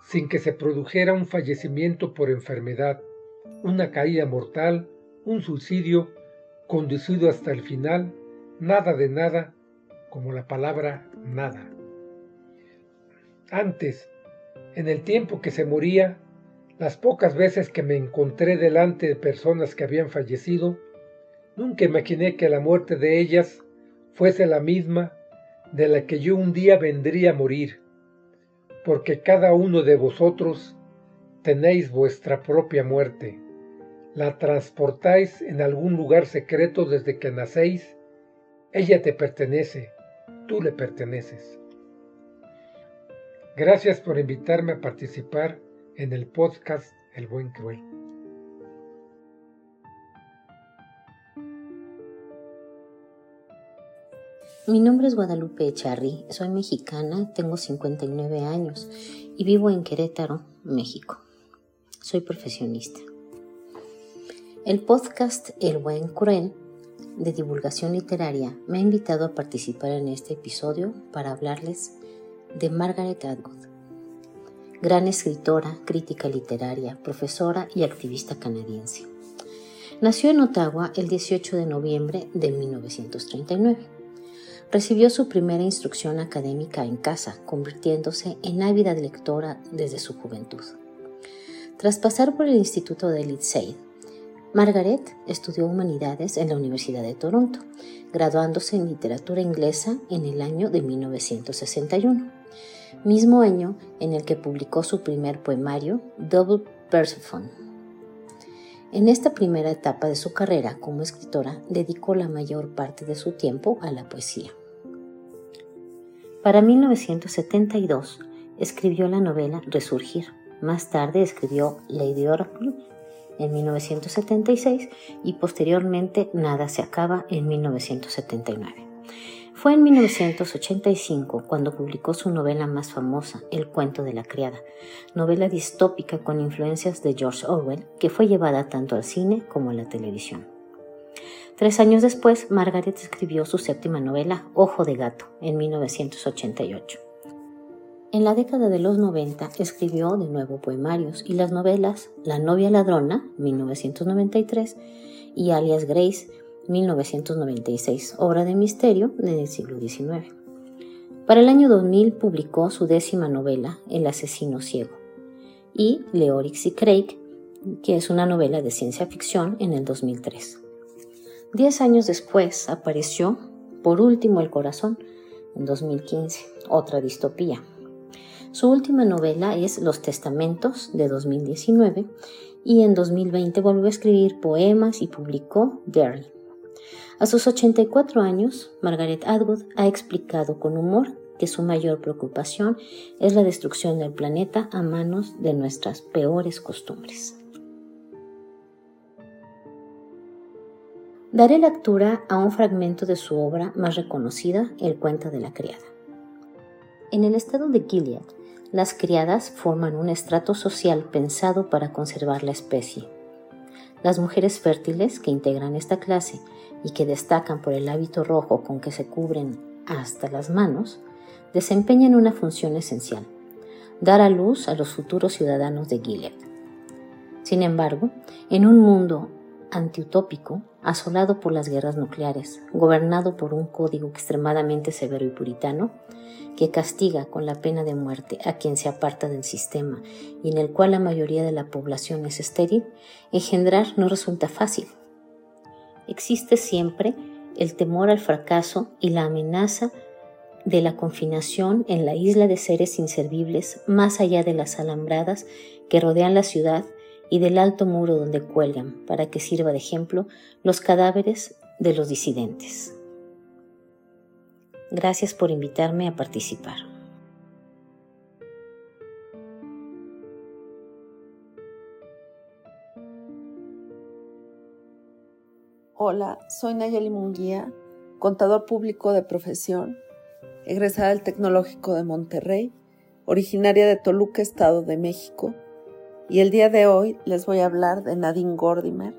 sin que se produjera un fallecimiento por enfermedad, una caída mortal, un suicidio, conducido hasta el final, nada de nada, como la palabra nada. Antes, en el tiempo que se moría, las pocas veces que me encontré delante de personas que habían fallecido, nunca imaginé que la muerte de ellas fuese la misma de la que yo un día vendría a morir porque cada uno de vosotros tenéis vuestra propia muerte. La transportáis en algún lugar secreto desde que nacéis. Ella te pertenece, tú le perteneces. Gracias por invitarme a participar en el podcast El Buen Cruel. Mi nombre es Guadalupe Echarri, soy mexicana, tengo 59 años y vivo en Querétaro, México. Soy profesionista. El podcast El Buen Cruel de divulgación literaria me ha invitado a participar en este episodio para hablarles de Margaret Atwood, gran escritora, crítica literaria, profesora y activista canadiense. Nació en Ottawa el 18 de noviembre de 1939. Recibió su primera instrucción académica en casa, convirtiéndose en ávida lectora desde su juventud. Tras pasar por el Instituto de Licey, Margaret estudió humanidades en la Universidad de Toronto, graduándose en literatura inglesa en el año de 1961, mismo año en el que publicó su primer poemario, Double Persephone. En esta primera etapa de su carrera como escritora dedicó la mayor parte de su tiempo a la poesía. Para 1972 escribió la novela Resurgir. Más tarde escribió Lady Oracle en 1976 y posteriormente Nada se acaba en 1979. Fue en 1985 cuando publicó su novela más famosa, El cuento de la criada, novela distópica con influencias de George Orwell que fue llevada tanto al cine como a la televisión. Tres años después, Margaret escribió su séptima novela, Ojo de Gato, en 1988. En la década de los 90 escribió de nuevo poemarios y las novelas La novia ladrona, 1993, y Alias Grace, 1996, obra de misterio del siglo XIX. Para el año 2000 publicó su décima novela, El asesino ciego, y Leorix y Craig, que es una novela de ciencia ficción, en el 2003. Diez años después apareció, por último, El corazón, en 2015, otra distopía. Su última novela es Los Testamentos, de 2019, y en 2020 volvió a escribir poemas y publicó Derry. A sus 84 años, Margaret Atwood ha explicado con humor que su mayor preocupación es la destrucción del planeta a manos de nuestras peores costumbres. Daré lectura a un fragmento de su obra más reconocida, El cuento de la criada. En el estado de Gilead, las criadas forman un estrato social pensado para conservar la especie. Las mujeres fértiles que integran esta clase y que destacan por el hábito rojo con que se cubren hasta las manos, desempeñan una función esencial, dar a luz a los futuros ciudadanos de Gilead. Sin embargo, en un mundo antiutópico, asolado por las guerras nucleares, gobernado por un código extremadamente severo y puritano, que castiga con la pena de muerte a quien se aparta del sistema y en el cual la mayoría de la población es estéril, engendrar no resulta fácil. Existe siempre el temor al fracaso y la amenaza de la confinación en la isla de seres inservibles más allá de las alambradas que rodean la ciudad y del alto muro donde cuelgan, para que sirva de ejemplo, los cadáveres de los disidentes. Gracias por invitarme a participar. Hola, soy Nayeli Munguía, contador público de profesión, egresada del Tecnológico de Monterrey, originaria de Toluca, Estado de México, y el día de hoy les voy a hablar de Nadine Gordimer.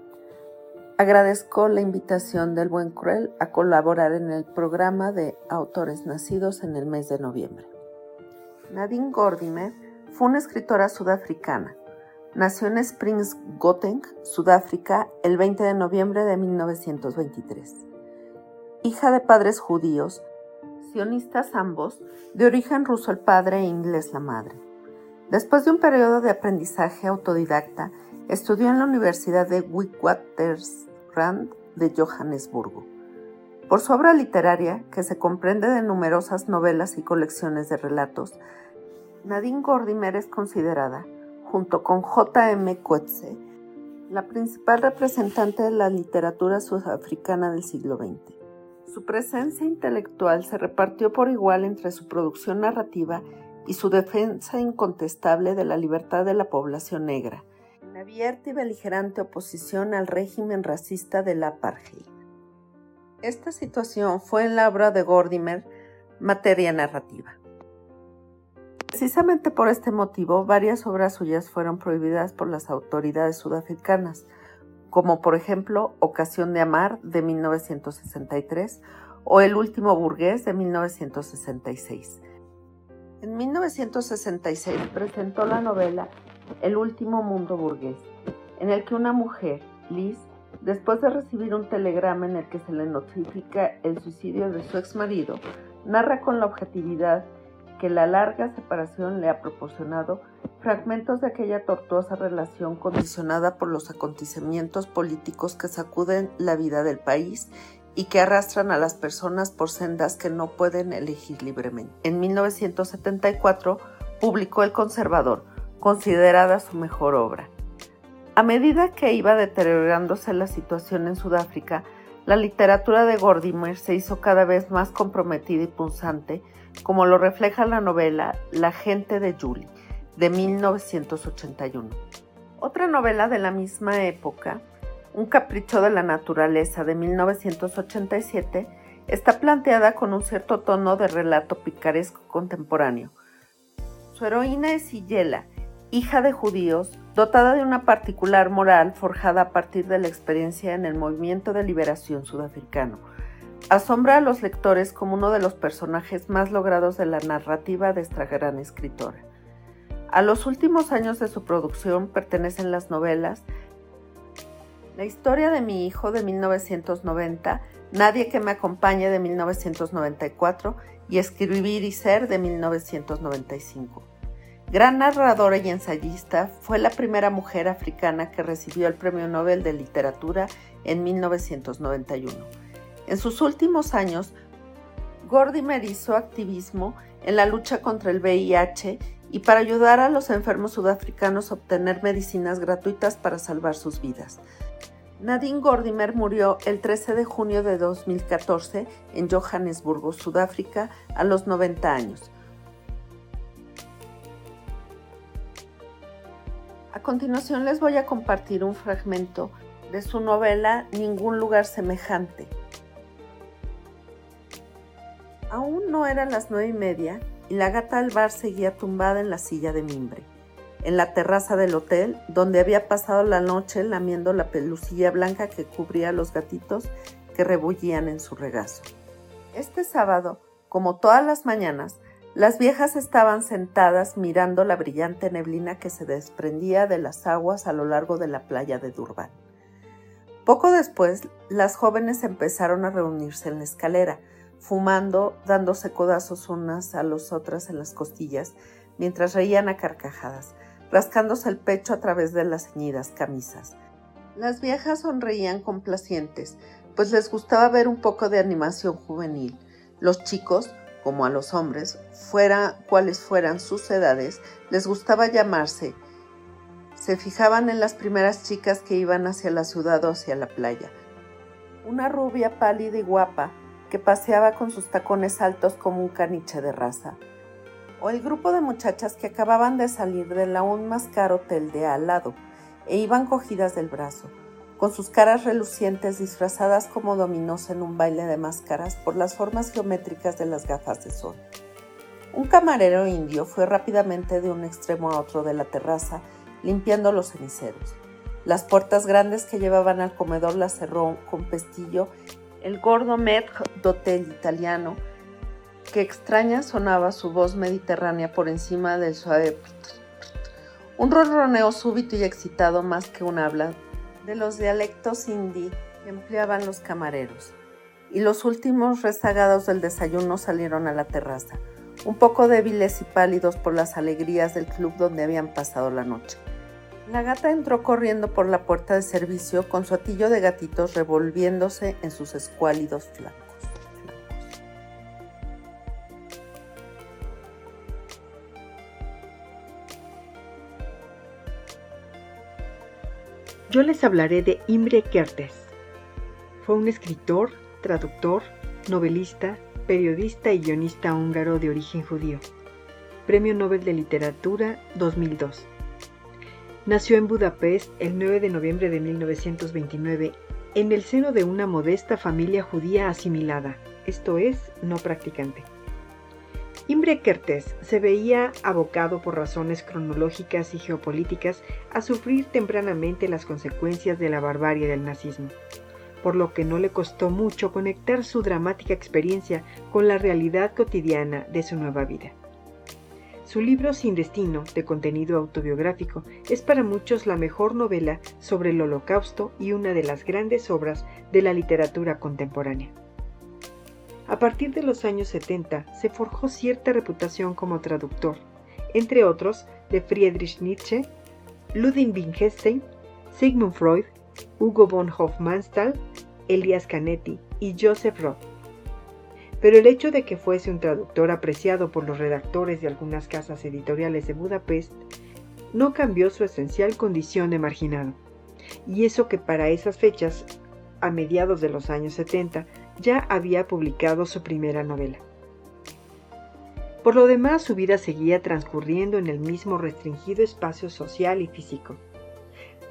Agradezco la invitación del Buen Cruel a colaborar en el programa de autores nacidos en el mes de noviembre. Nadine Gordimer fue una escritora sudafricana Nació en Springs, Gauteng, Sudáfrica, el 20 de noviembre de 1923. Hija de padres judíos, sionistas ambos, de origen ruso el padre e inglés la madre. Después de un periodo de aprendizaje autodidacta, estudió en la Universidad de Witwatersrand de Johannesburgo. Por su obra literaria, que se comprende de numerosas novelas y colecciones de relatos, Nadine Gordimer es considerada junto con J.M. Coetzee, la principal representante de la literatura sudafricana del siglo XX. Su presencia intelectual se repartió por igual entre su producción narrativa y su defensa incontestable de la libertad de la población negra, en abierta y beligerante oposición al régimen racista del apartheid. Esta situación fue en la obra de Gordimer materia narrativa. Precisamente por este motivo, varias obras suyas fueron prohibidas por las autoridades sudafricanas, como por ejemplo Ocasión de Amar de 1963 o El último burgués de 1966. En 1966 presentó la novela El último mundo burgués, en el que una mujer, Liz, después de recibir un telegrama en el que se le notifica el suicidio de su ex marido, narra con la objetividad que la larga separación le ha proporcionado fragmentos de aquella tortuosa relación condicionada por los acontecimientos políticos que sacuden la vida del país y que arrastran a las personas por sendas que no pueden elegir libremente. En 1974 publicó El Conservador, considerada su mejor obra. A medida que iba deteriorándose la situación en Sudáfrica, la literatura de Gordimer se hizo cada vez más comprometida y punzante, como lo refleja la novela La gente de Julie, de 1981. Otra novela de la misma época, Un capricho de la naturaleza, de 1987, está planteada con un cierto tono de relato picaresco contemporáneo. Su heroína es Sillela, hija de judíos, dotada de una particular moral forjada a partir de la experiencia en el movimiento de liberación sudafricano asombra a los lectores como uno de los personajes más logrados de la narrativa de esta gran escritora. A los últimos años de su producción pertenecen las novelas La historia de mi hijo de 1990, Nadie que me acompañe de 1994 y Escribir y ser de 1995. Gran narradora y ensayista, fue la primera mujer africana que recibió el Premio Nobel de Literatura en 1991 en sus últimos años, Gordimer hizo activismo en la lucha contra el VIH y para ayudar a los enfermos sudafricanos a obtener medicinas gratuitas para salvar sus vidas. Nadine Gordimer murió el 13 de junio de 2014 en Johannesburgo, Sudáfrica, a los 90 años. A continuación les voy a compartir un fragmento de su novela Ningún lugar semejante, Aún no eran las nueve y media y la gata al bar seguía tumbada en la silla de mimbre, en la terraza del hotel, donde había pasado la noche lamiendo la pelucilla blanca que cubría a los gatitos que rebullían en su regazo. Este sábado, como todas las mañanas, las viejas estaban sentadas mirando la brillante neblina que se desprendía de las aguas a lo largo de la playa de Durban. Poco después, las jóvenes empezaron a reunirse en la escalera, fumando, dándose codazos unas a las otras en las costillas, mientras reían a carcajadas, rascándose el pecho a través de las ceñidas camisas. Las viejas sonreían complacientes, pues les gustaba ver un poco de animación juvenil. Los chicos, como a los hombres, fuera cuales fueran sus edades, les gustaba llamarse. Se fijaban en las primeras chicas que iban hacia la ciudad o hacia la playa. Una rubia pálida y guapa, que paseaba con sus tacones altos como un caniche de raza, o el grupo de muchachas que acababan de salir del aún más caro hotel de al lado e iban cogidas del brazo, con sus caras relucientes disfrazadas como dominós en un baile de máscaras por las formas geométricas de las gafas de sol. Un camarero indio fue rápidamente de un extremo a otro de la terraza, limpiando los ceniceros. Las puertas grandes que llevaban al comedor las cerró con pestillo el gordo maître d'hotel italiano, que extraña sonaba su voz mediterránea por encima del suave un ronroneo súbito y excitado más que un habla de los dialectos hindi que empleaban los camareros. Y los últimos rezagados del desayuno salieron a la terraza, un poco débiles y pálidos por las alegrías del club donde habían pasado la noche. La gata entró corriendo por la puerta de servicio con su atillo de gatitos revolviéndose en sus escuálidos flancos. Yo les hablaré de Imre Kertész. Fue un escritor, traductor, novelista, periodista y guionista húngaro de origen judío. Premio Nobel de Literatura 2002. Nació en Budapest el 9 de noviembre de 1929 en el seno de una modesta familia judía asimilada, esto es, no practicante. Imre Kertész se veía abocado por razones cronológicas y geopolíticas a sufrir tempranamente las consecuencias de la barbarie del nazismo, por lo que no le costó mucho conectar su dramática experiencia con la realidad cotidiana de su nueva vida. Su libro Sin Destino, de contenido autobiográfico, es para muchos la mejor novela sobre el holocausto y una de las grandes obras de la literatura contemporánea. A partir de los años 70 se forjó cierta reputación como traductor, entre otros de Friedrich Nietzsche, Ludwig Wittgenstein, Sigmund Freud, Hugo von Hofmannsthal, Elias Canetti y Joseph Roth. Pero el hecho de que fuese un traductor apreciado por los redactores de algunas casas editoriales de Budapest no cambió su esencial condición de marginado. Y eso que para esas fechas, a mediados de los años 70, ya había publicado su primera novela. Por lo demás, su vida seguía transcurriendo en el mismo restringido espacio social y físico.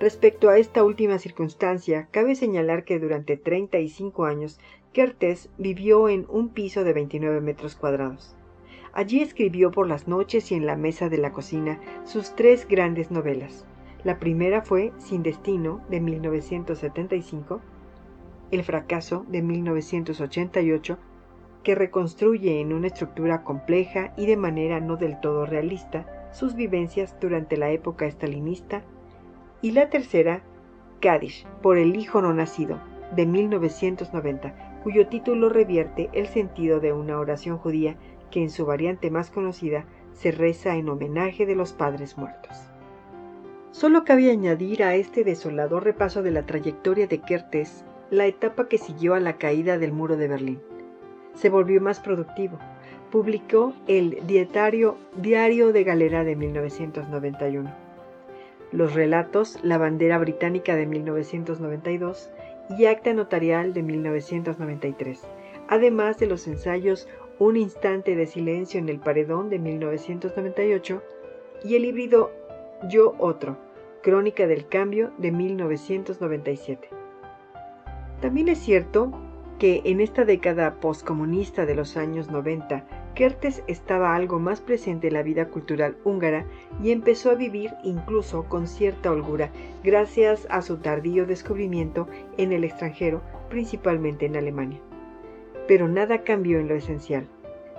Respecto a esta última circunstancia, cabe señalar que durante 35 años Kertész vivió en un piso de 29 metros cuadrados. Allí escribió por las noches y en la mesa de la cocina sus tres grandes novelas. La primera fue Sin Destino, de 1975, el fracaso de 1988, que reconstruye en una estructura compleja y de manera no del todo realista sus vivencias durante la época estalinista, y la tercera, Kadish, por el hijo no nacido, de 1990, cuyo título revierte el sentido de una oración judía que en su variante más conocida se reza en homenaje de los padres muertos. Solo cabe añadir a este desolador repaso de la trayectoria de Kertész la etapa que siguió a la caída del muro de Berlín. Se volvió más productivo. Publicó el Dietario Diario de Galera de 1991, los relatos La bandera británica de 1992 y Acta Notarial de 1993, además de los ensayos Un instante de silencio en el paredón de 1998 y el híbrido Yo Otro, Crónica del Cambio de 1997. También es cierto que en esta década postcomunista de los años 90, Kertész estaba algo más presente en la vida cultural húngara y empezó a vivir incluso con cierta holgura gracias a su tardío descubrimiento en el extranjero, principalmente en Alemania. Pero nada cambió en lo esencial.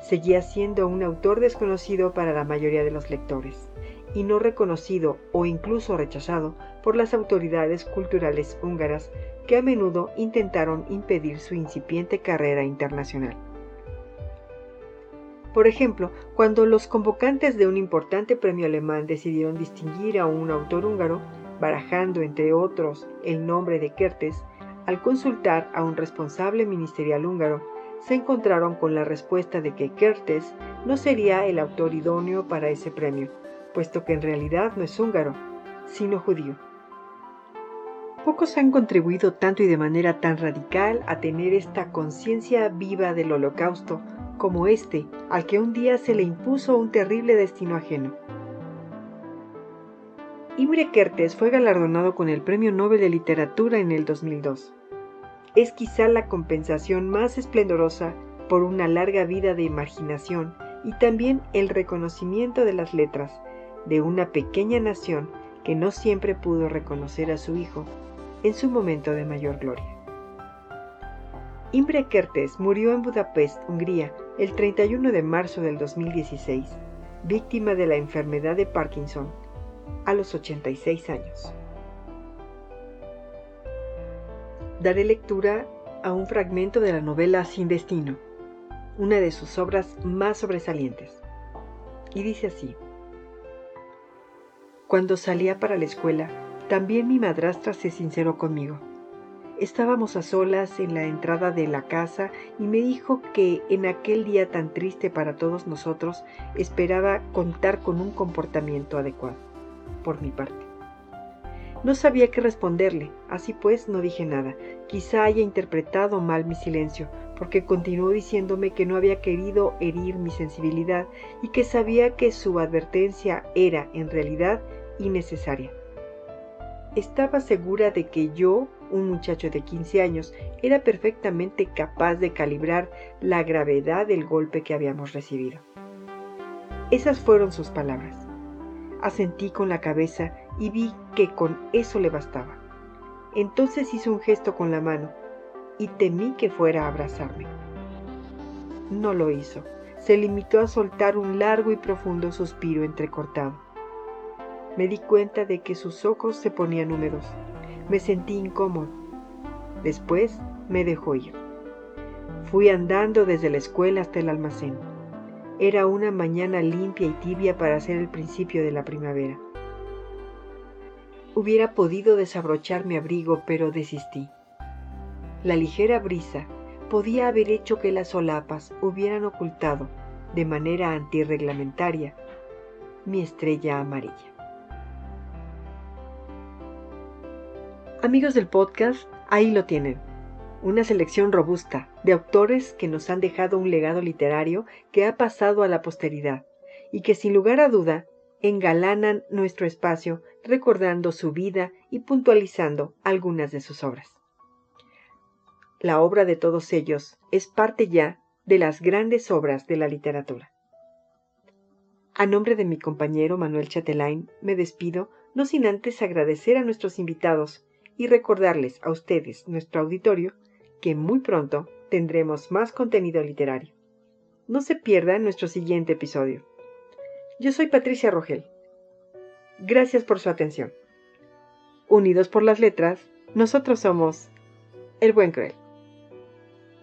Seguía siendo un autor desconocido para la mayoría de los lectores y no reconocido o incluso rechazado por las autoridades culturales húngaras que a menudo intentaron impedir su incipiente carrera internacional. Por ejemplo, cuando los convocantes de un importante premio alemán decidieron distinguir a un autor húngaro, barajando entre otros el nombre de Kertész, al consultar a un responsable ministerial húngaro, se encontraron con la respuesta de que Kertész no sería el autor idóneo para ese premio, puesto que en realidad no es húngaro, sino judío. Pocos han contribuido tanto y de manera tan radical a tener esta conciencia viva del holocausto como este, al que un día se le impuso un terrible destino ajeno. Imre Kertész fue galardonado con el Premio Nobel de Literatura en el 2002. Es quizá la compensación más esplendorosa por una larga vida de imaginación y también el reconocimiento de las letras de una pequeña nación que no siempre pudo reconocer a su hijo en su momento de mayor gloria. Imre Kertész murió en Budapest, Hungría, el 31 de marzo del 2016, víctima de la enfermedad de Parkinson, a los 86 años. Daré lectura a un fragmento de la novela Sin Destino, una de sus obras más sobresalientes. Y dice así. Cuando salía para la escuela, también mi madrastra se sinceró conmigo. Estábamos a solas en la entrada de la casa y me dijo que en aquel día tan triste para todos nosotros esperaba contar con un comportamiento adecuado, por mi parte. No sabía qué responderle, así pues no dije nada. Quizá haya interpretado mal mi silencio, porque continuó diciéndome que no había querido herir mi sensibilidad y que sabía que su advertencia era, en realidad, innecesaria. Estaba segura de que yo, un muchacho de 15 años, era perfectamente capaz de calibrar la gravedad del golpe que habíamos recibido. Esas fueron sus palabras. Asentí con la cabeza y vi que con eso le bastaba. Entonces hizo un gesto con la mano y temí que fuera a abrazarme. No lo hizo. Se limitó a soltar un largo y profundo suspiro entrecortado. Me di cuenta de que sus ojos se ponían húmedos. Me sentí incómodo. Después me dejó ir. Fui andando desde la escuela hasta el almacén. Era una mañana limpia y tibia para ser el principio de la primavera. Hubiera podido desabrochar mi abrigo, pero desistí. La ligera brisa podía haber hecho que las solapas hubieran ocultado, de manera antirreglamentaria, mi estrella amarilla. Amigos del podcast, ahí lo tienen. Una selección robusta de autores que nos han dejado un legado literario que ha pasado a la posteridad y que sin lugar a duda engalanan nuestro espacio recordando su vida y puntualizando algunas de sus obras. La obra de todos ellos es parte ya de las grandes obras de la literatura. A nombre de mi compañero Manuel Chatelain, me despido, no sin antes agradecer a nuestros invitados y recordarles a ustedes, nuestro auditorio, que muy pronto tendremos más contenido literario. No se pierdan nuestro siguiente episodio. Yo soy Patricia Rogel. Gracias por su atención. Unidos por las letras, nosotros somos El Buen Cruel.